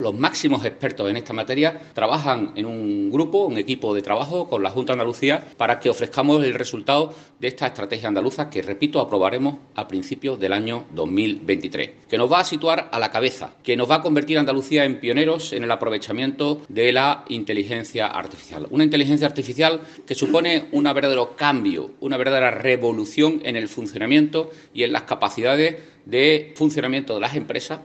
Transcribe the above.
Los máximos expertos en esta materia trabajan en un grupo, un equipo de trabajo con la Junta de Andalucía para que ofrezcamos el resultado de esta estrategia andaluza que, repito, aprobaremos a principios del año 2023, que nos va a situar a la cabeza, que nos va a convertir Andalucía en pioneros en el aprovechamiento de la inteligencia artificial. Una inteligencia artificial que supone un verdadero cambio, una verdadera revolución en el funcionamiento y en las capacidades de funcionamiento de las empresas